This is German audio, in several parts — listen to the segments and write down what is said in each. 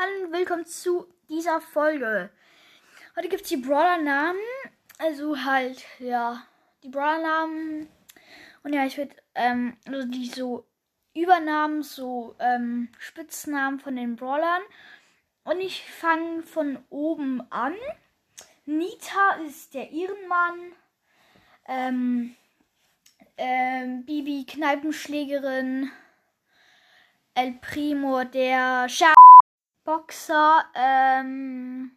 Hallo und willkommen zu dieser Folge. Heute gibt es die Brawler-Namen. Also halt, ja, die Brawler-Namen. Und ja, ich würde, ähm, also die so Übernamen, so ähm, Spitznamen von den Brawlern. Und ich fange von oben an. Nita ist der Ehrenmann. Ähm, ähm, Bibi Kneipenschlägerin. El Primo der Scha Boxer. Ähm,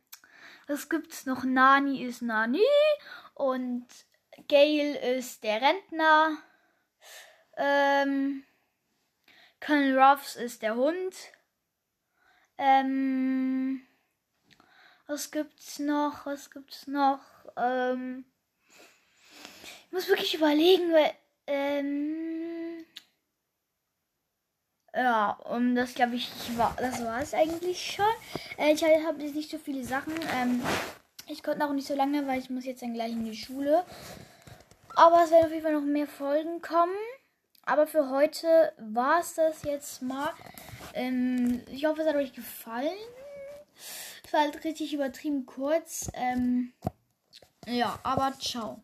was gibt's noch? Nani ist Nani. Und Gail ist der Rentner. Ähm, Colonel Ruffs ist der Hund. Ähm, was gibt's noch? Was gibt's noch? Ähm, ich muss wirklich überlegen, weil. Ähm, ja, und das glaube ich, war, das war es eigentlich schon. Äh, ich habe jetzt nicht so viele Sachen. Ähm, ich konnte auch nicht so lange, weil ich muss jetzt dann gleich in die Schule. Aber es werden auf jeden Fall noch mehr Folgen kommen. Aber für heute war es das jetzt mal. Ähm, ich hoffe, es hat euch gefallen. Es war halt richtig übertrieben kurz. Ähm, ja, aber ciao.